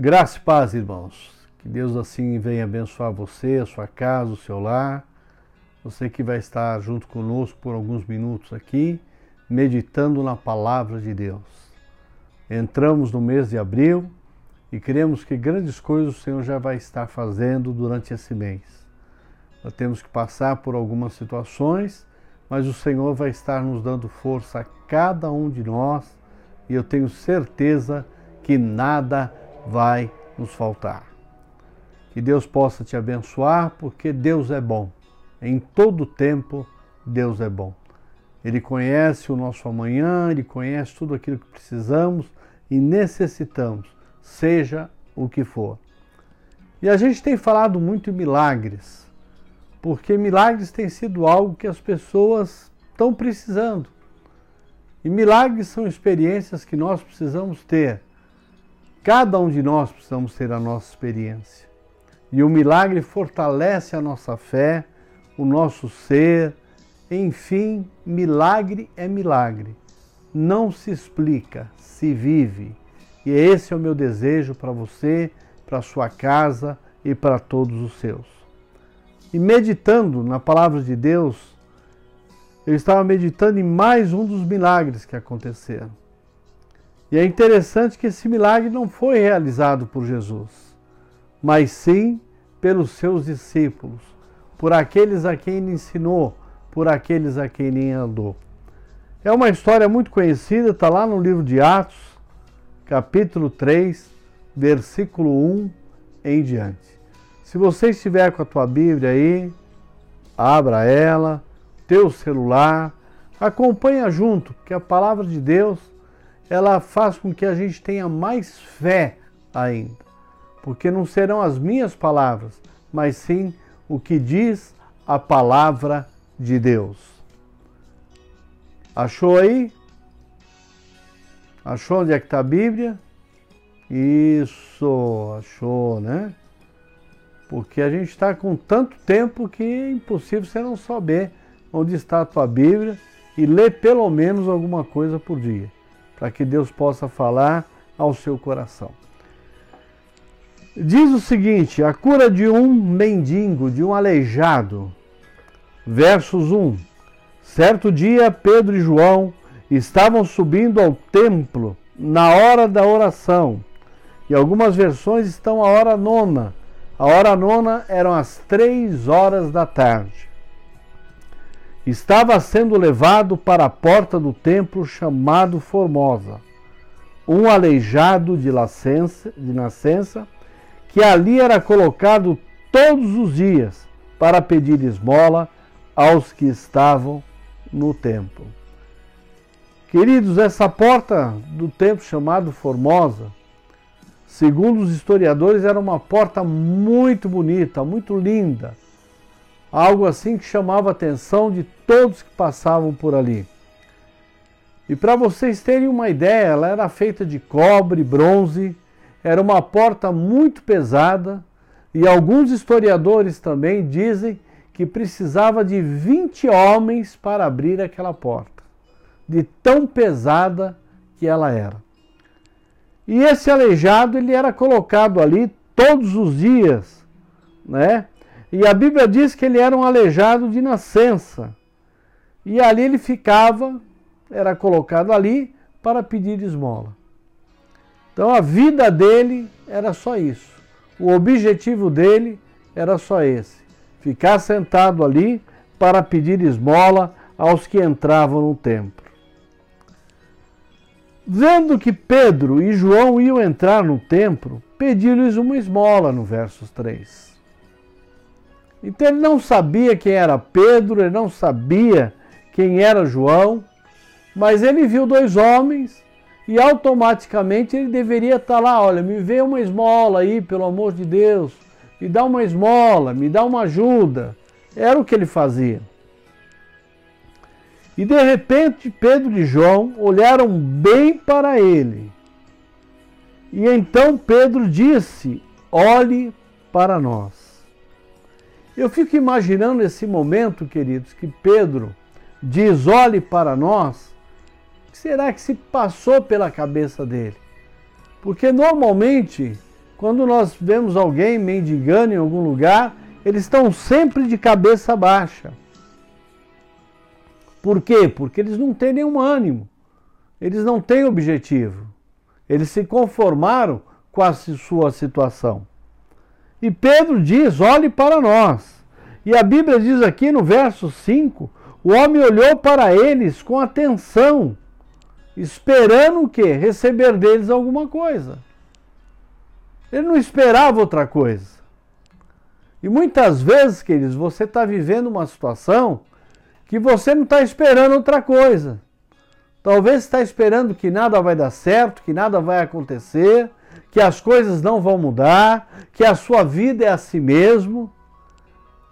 Graça e paz, irmãos. Que Deus assim venha abençoar você, a sua casa, o seu lar. Você que vai estar junto conosco por alguns minutos aqui, meditando na palavra de Deus. Entramos no mês de abril e queremos que grandes coisas o Senhor já vai estar fazendo durante esse mês. Nós temos que passar por algumas situações, mas o Senhor vai estar nos dando força a cada um de nós e eu tenho certeza que nada vai nos faltar. Que Deus possa te abençoar, porque Deus é bom. Em todo tempo, Deus é bom. Ele conhece o nosso amanhã, ele conhece tudo aquilo que precisamos e necessitamos, seja o que for. E a gente tem falado muito em milagres, porque milagres têm sido algo que as pessoas estão precisando. E milagres são experiências que nós precisamos ter Cada um de nós precisamos ter a nossa experiência. E o milagre fortalece a nossa fé, o nosso ser. Enfim, milagre é milagre. Não se explica, se vive. E esse é o meu desejo para você, para sua casa e para todos os seus. E meditando na palavra de Deus, eu estava meditando em mais um dos milagres que aconteceram. E é interessante que esse milagre não foi realizado por Jesus, mas sim pelos seus discípulos, por aqueles a quem ele ensinou, por aqueles a quem ele andou. É uma história muito conhecida, está lá no livro de Atos, capítulo 3, versículo 1 em diante. Se você estiver com a tua Bíblia aí, abra ela, teu celular, acompanha junto, que a palavra de Deus ela faz com que a gente tenha mais fé ainda. Porque não serão as minhas palavras, mas sim o que diz a palavra de Deus. Achou aí? Achou onde é que está a Bíblia? Isso, achou, né? Porque a gente está com tanto tempo que é impossível você não saber onde está a tua Bíblia e ler pelo menos alguma coisa por dia para que Deus possa falar ao seu coração. Diz o seguinte: a cura de um mendigo, de um aleijado. Versos 1. Certo dia, Pedro e João estavam subindo ao templo na hora da oração. E algumas versões estão a hora nona. A hora nona eram as três horas da tarde estava sendo levado para a porta do templo chamado Formosa, um aleijado de, nascença, de nascença, que ali era colocado todos os dias para pedir esmola aos que estavam no templo. Queridos, essa porta do templo chamado Formosa, segundo os historiadores, era uma porta muito bonita, muito linda algo assim que chamava a atenção de todos que passavam por ali. E para vocês terem uma ideia, ela era feita de cobre, bronze, era uma porta muito pesada, e alguns historiadores também dizem que precisava de 20 homens para abrir aquela porta, de tão pesada que ela era. E esse aleijado ele era colocado ali todos os dias, né? E a Bíblia diz que ele era um aleijado de nascença. E ali ele ficava, era colocado ali para pedir esmola. Então a vida dele era só isso. O objetivo dele era só esse: ficar sentado ali para pedir esmola aos que entravam no templo. Vendo que Pedro e João iam entrar no templo, pediu-lhes uma esmola no versos 3. Então ele não sabia quem era Pedro, ele não sabia quem era João, mas ele viu dois homens e automaticamente ele deveria estar lá, olha, me vê uma esmola aí, pelo amor de Deus, me dá uma esmola, me dá uma ajuda. Era o que ele fazia. E de repente Pedro e João olharam bem para ele. E então Pedro disse: Olhe para nós. Eu fico imaginando esse momento, queridos, que Pedro diz: olhe para nós. O que será que se passou pela cabeça dele? Porque normalmente Quando nós vemos alguém mendigando em algum lugar, eles estão sempre de cabeça baixa. Por quê? Porque eles não têm nenhum ânimo, eles não têm objetivo, eles se conformaram com a sua situação. E Pedro diz: olhe para nós. E a Bíblia diz aqui no verso 5: o homem olhou para eles com atenção, esperando o quê? Receber deles alguma coisa. Ele não esperava outra coisa. E muitas vezes, queridos, você está vivendo uma situação que você não está esperando outra coisa. Talvez está esperando que nada vai dar certo, que nada vai acontecer, que as coisas não vão mudar, que a sua vida é a si mesmo.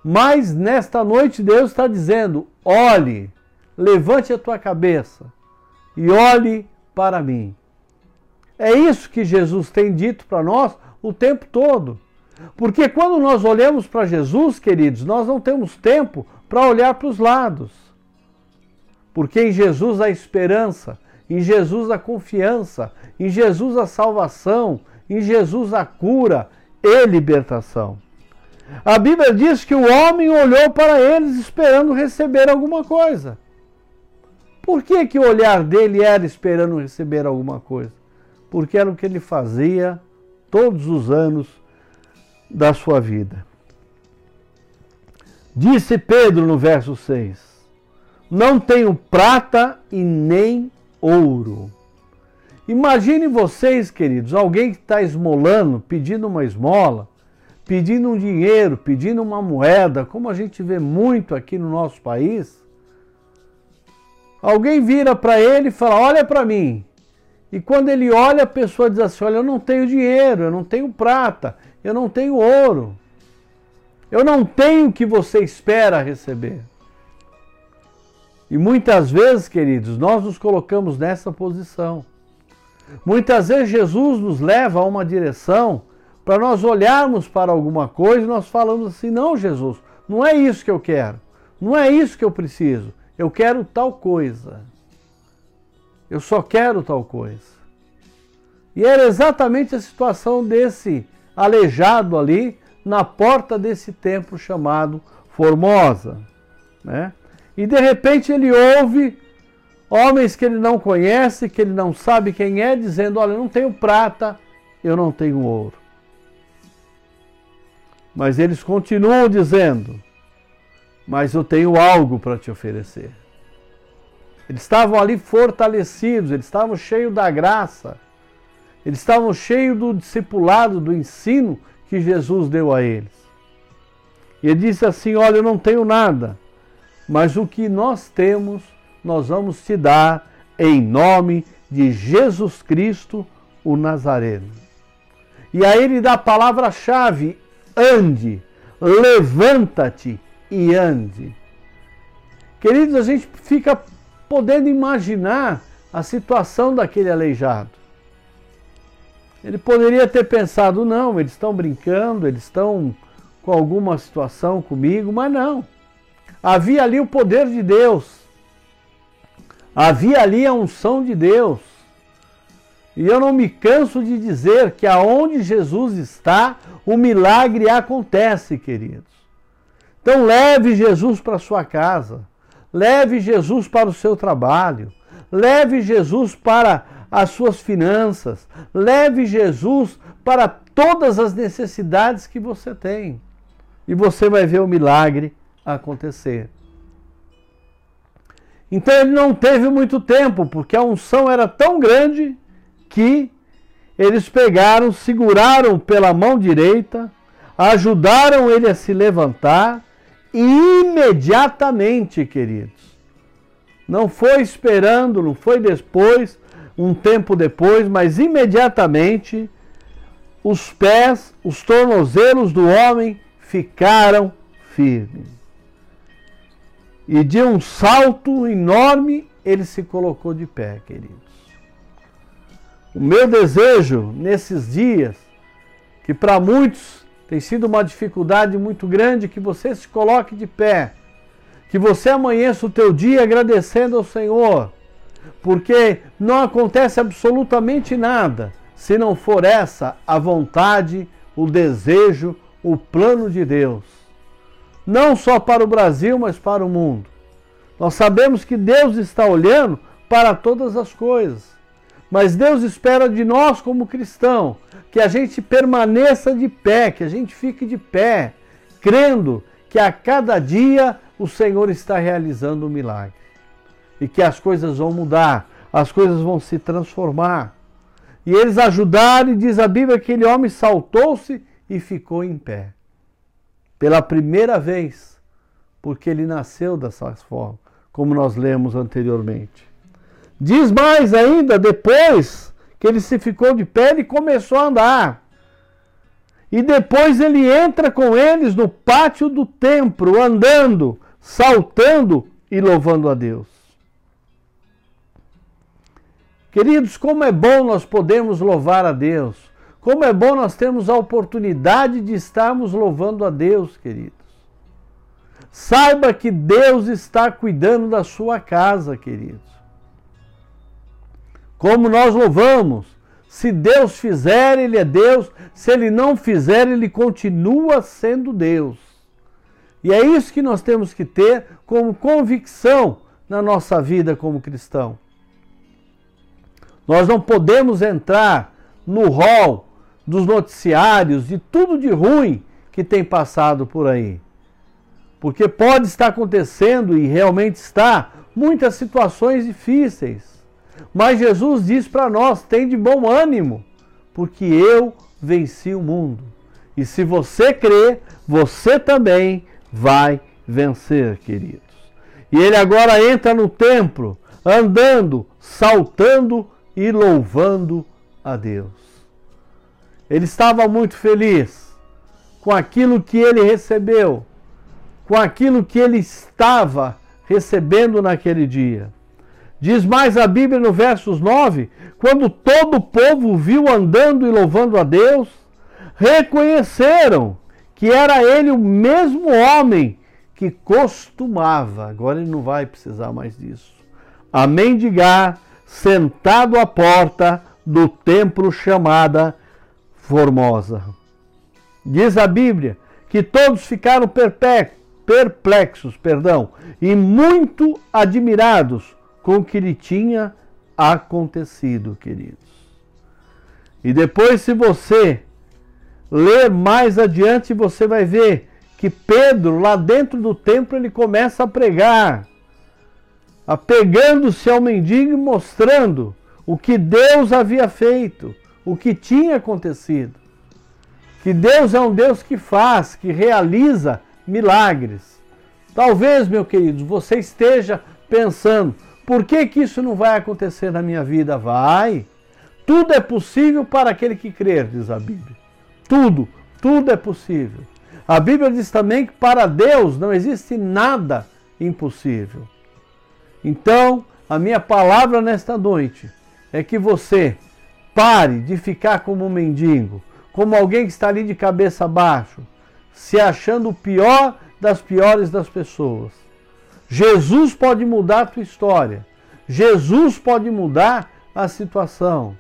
Mas nesta noite Deus está dizendo: olhe, levante a tua cabeça e olhe para mim. É isso que Jesus tem dito para nós o tempo todo. Porque quando nós olhamos para Jesus, queridos, nós não temos tempo para olhar para os lados. Porque em Jesus há esperança, em Jesus a confiança, em Jesus a salvação, em Jesus a cura e libertação. A Bíblia diz que o homem olhou para eles esperando receber alguma coisa. Por que, que o olhar dele era esperando receber alguma coisa? Porque era o que ele fazia todos os anos da sua vida. Disse Pedro no verso 6: Não tenho prata e nem ouro. Imagine vocês, queridos, alguém que está esmolando, pedindo uma esmola, pedindo um dinheiro, pedindo uma moeda, como a gente vê muito aqui no nosso país. Alguém vira para ele e fala: Olha para mim. E quando ele olha, a pessoa diz assim: Olha, eu não tenho dinheiro, eu não tenho prata, eu não tenho ouro. Eu não tenho o que você espera receber. E muitas vezes, queridos, nós nos colocamos nessa posição. Muitas vezes Jesus nos leva a uma direção para nós olharmos para alguma coisa e nós falamos assim: não, Jesus, não é isso que eu quero, não é isso que eu preciso, eu quero tal coisa. Eu só quero tal coisa. E era exatamente a situação desse aleijado ali na porta desse templo chamado Formosa. Né? E de repente ele ouve Homens que ele não conhece, que ele não sabe quem é, dizendo: Olha, eu não tenho prata, eu não tenho ouro. Mas eles continuam dizendo: Mas eu tenho algo para te oferecer. Eles estavam ali fortalecidos, eles estavam cheios da graça, eles estavam cheios do discipulado, do ensino que Jesus deu a eles. E ele disse assim: Olha, eu não tenho nada, mas o que nós temos nós vamos te dar em nome de Jesus Cristo, o Nazareno. E aí ele dá a palavra-chave: ande, levanta-te e ande. Queridos, a gente fica podendo imaginar a situação daquele aleijado. Ele poderia ter pensado: não, eles estão brincando, eles estão com alguma situação comigo, mas não. Havia ali o poder de Deus Havia ali a unção de Deus. E eu não me canso de dizer que aonde Jesus está, o milagre acontece, queridos. Então leve Jesus para sua casa, leve Jesus para o seu trabalho, leve Jesus para as suas finanças, leve Jesus para todas as necessidades que você tem. E você vai ver o milagre acontecer. Então ele não teve muito tempo, porque a unção era tão grande que eles pegaram, seguraram pela mão direita, ajudaram ele a se levantar e imediatamente, queridos, não foi esperando, não foi depois, um tempo depois, mas imediatamente os pés, os tornozelos do homem ficaram firmes. E de um salto enorme, ele se colocou de pé, queridos. O meu desejo nesses dias, que para muitos tem sido uma dificuldade muito grande, que você se coloque de pé, que você amanheça o teu dia agradecendo ao Senhor, porque não acontece absolutamente nada se não for essa a vontade, o desejo, o plano de Deus. Não só para o Brasil, mas para o mundo. Nós sabemos que Deus está olhando para todas as coisas. Mas Deus espera de nós, como cristão, que a gente permaneça de pé, que a gente fique de pé, crendo que a cada dia o Senhor está realizando um milagre e que as coisas vão mudar, as coisas vão se transformar. E eles ajudaram, e diz a Bíblia que aquele homem saltou-se e ficou em pé. Pela primeira vez, porque ele nasceu dessa forma, como nós lemos anteriormente. Diz mais ainda, depois que ele se ficou de pé, ele começou a andar. E depois ele entra com eles no pátio do templo, andando, saltando e louvando a Deus. Queridos, como é bom nós podermos louvar a Deus. Como é bom nós termos a oportunidade de estarmos louvando a Deus, queridos. Saiba que Deus está cuidando da sua casa, queridos. Como nós louvamos, se Deus fizer, Ele é Deus. Se Ele não fizer, Ele continua sendo Deus. E é isso que nós temos que ter como convicção na nossa vida como cristão. Nós não podemos entrar no rol dos noticiários de tudo de ruim que tem passado por aí. Porque pode estar acontecendo e realmente está muitas situações difíceis. Mas Jesus diz para nós: tem de bom ânimo, porque eu venci o mundo. E se você crê, você também vai vencer, queridos. E ele agora entra no templo, andando, saltando e louvando a Deus. Ele estava muito feliz com aquilo que ele recebeu, com aquilo que ele estava recebendo naquele dia. Diz mais a Bíblia no versos 9: quando todo o povo viu andando e louvando a Deus, reconheceram que era ele o mesmo homem que costumava, agora ele não vai precisar mais disso, a mendigar sentado à porta do templo chamada Formosa. Diz a Bíblia que todos ficaram perplexos, perdão, e muito admirados com o que lhe tinha acontecido, queridos. E depois, se você ler mais adiante, você vai ver que Pedro, lá dentro do templo, ele começa a pregar, apegando-se ao mendigo e mostrando o que Deus havia feito, o que tinha acontecido. Que Deus é um Deus que faz, que realiza milagres. Talvez, meu querido, você esteja pensando, por que, que isso não vai acontecer na minha vida? Vai. Tudo é possível para aquele que crer, diz a Bíblia. Tudo, tudo é possível. A Bíblia diz também que para Deus não existe nada impossível. Então, a minha palavra nesta noite é que você pare de ficar como um mendigo, como alguém que está ali de cabeça baixa, se achando o pior das piores das pessoas Jesus pode mudar a tua história. Jesus pode mudar a situação.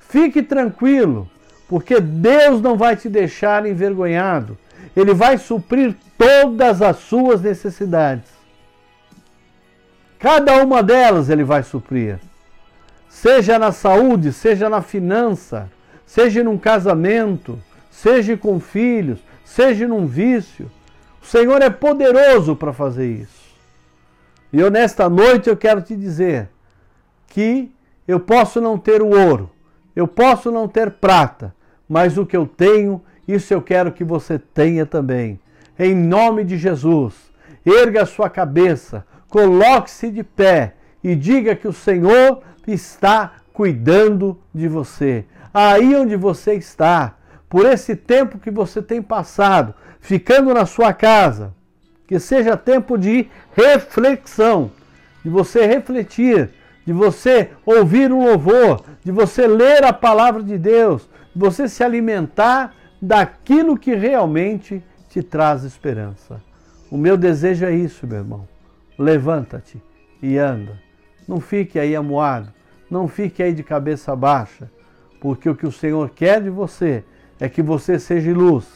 Fique tranquilo, porque Deus não vai te deixar envergonhado. Ele vai suprir todas as suas necessidades. Cada uma delas ele vai suprir. Seja na saúde, seja na finança, seja num casamento, seja com filhos, seja num vício. O Senhor é poderoso para fazer isso. E eu, nesta noite, eu quero te dizer que eu posso não ter o ouro, eu posso não ter prata, mas o que eu tenho, isso eu quero que você tenha também. Em nome de Jesus, erga a sua cabeça, coloque-se de pé e diga que o Senhor está cuidando de você. Aí onde você está, por esse tempo que você tem passado, ficando na sua casa, que seja tempo de reflexão, de você refletir, de você ouvir um louvor, de você ler a palavra de Deus, de você se alimentar daquilo que realmente te traz esperança. O meu desejo é isso, meu irmão. Levanta-te e anda. Não fique aí amuado, não fique aí de cabeça baixa, porque o que o Senhor quer de você é que você seja luz,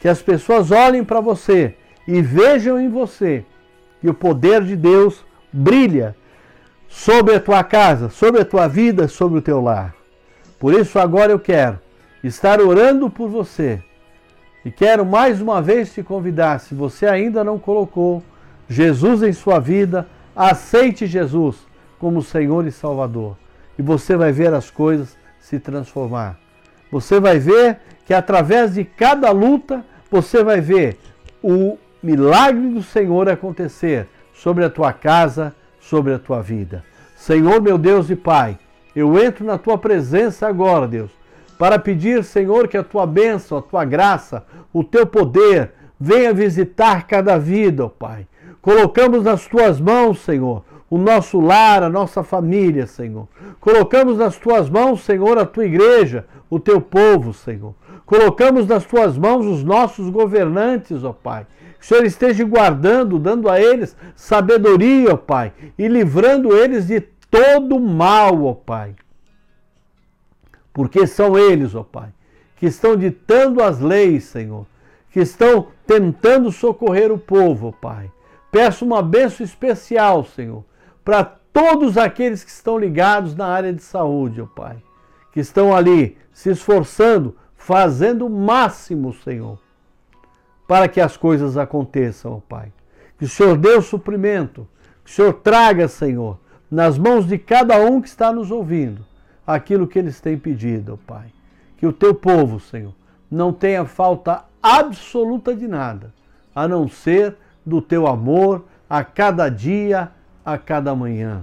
que as pessoas olhem para você e vejam em você que o poder de Deus brilha sobre a tua casa, sobre a tua vida, sobre o teu lar. Por isso agora eu quero estar orando por você. E quero mais uma vez te convidar, se você ainda não colocou Jesus em sua vida, aceite Jesus como Senhor e Salvador. E você vai ver as coisas se transformar. Você vai ver que através de cada luta, você vai ver o milagre do Senhor acontecer sobre a tua casa, sobre a tua vida. Senhor, meu Deus e Pai, eu entro na tua presença agora, Deus, para pedir, Senhor, que a tua bênção, a tua graça, o teu poder venha visitar cada vida, ó Pai. Colocamos nas tuas mãos, Senhor, o nosso lar, a nossa família, Senhor. Colocamos nas tuas mãos, Senhor, a tua igreja, o teu povo, Senhor. Colocamos nas tuas mãos os nossos governantes, ó Pai. Que o Senhor esteja guardando, dando a eles sabedoria, ó Pai, e livrando eles de todo mal, ó Pai. Porque são eles, ó Pai, que estão ditando as leis, Senhor, que estão tentando socorrer o povo, ó Pai. Peço uma benção especial, Senhor, para todos aqueles que estão ligados na área de saúde, ó Pai, que estão ali se esforçando, fazendo o máximo, Senhor, para que as coisas aconteçam, ó Pai. Que o Senhor dê o suprimento, que o Senhor traga, Senhor, nas mãos de cada um que está nos ouvindo, aquilo que eles têm pedido, ó Pai. Que o teu povo, Senhor, não tenha falta absoluta de nada, a não ser do teu amor a cada dia, a cada manhã.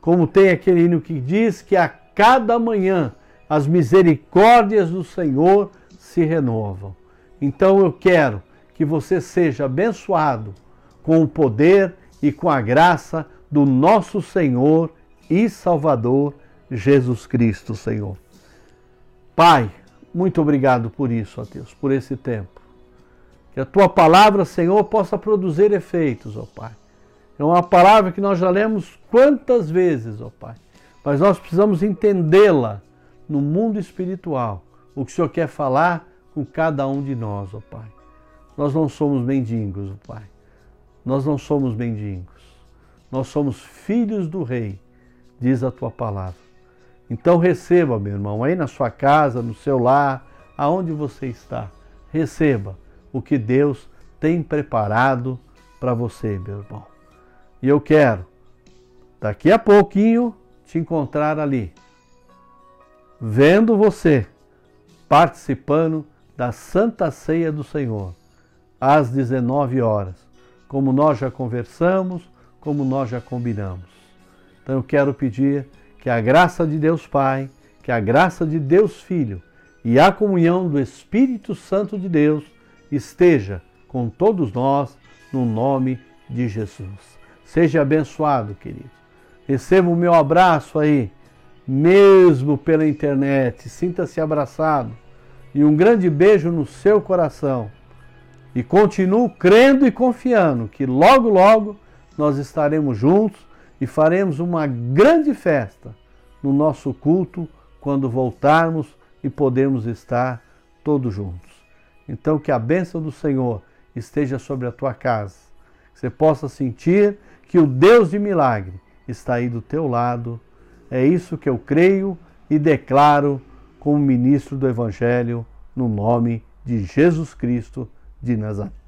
Como tem aquele hino que diz que a cada manhã as misericórdias do Senhor se renovam. Então eu quero que você seja abençoado com o poder e com a graça do nosso Senhor e Salvador Jesus Cristo, Senhor. Pai, muito obrigado por isso, ó Deus, por esse tempo. Que a tua palavra, Senhor, possa produzir efeitos, ó Pai. É uma palavra que nós já lemos quantas vezes, ó Pai. Mas nós precisamos entendê-la no mundo espiritual. O que o Senhor quer falar com cada um de nós, ó Pai. Nós não somos mendigos, ó Pai. Nós não somos mendigos. Nós somos filhos do Rei, diz a tua palavra. Então receba, meu irmão, aí na sua casa, no seu lar, aonde você está, receba o que Deus tem preparado para você, meu irmão. E eu quero, daqui a pouquinho, te encontrar ali, vendo você participando da Santa Ceia do Senhor, às 19 horas, como nós já conversamos, como nós já combinamos. Então eu quero pedir que a graça de Deus Pai, que a graça de Deus Filho e a comunhão do Espírito Santo de Deus esteja com todos nós no nome de Jesus. Seja abençoado, querido. Receba o meu abraço aí, mesmo pela internet. Sinta-se abraçado. E um grande beijo no seu coração. E continuo crendo e confiando que logo, logo nós estaremos juntos e faremos uma grande festa no nosso culto quando voltarmos e podermos estar todos juntos. Então, que a bênção do Senhor esteja sobre a tua casa, que você possa sentir que o Deus de milagre está aí do teu lado. É isso que eu creio e declaro como ministro do Evangelho, no nome de Jesus Cristo de Nazaré.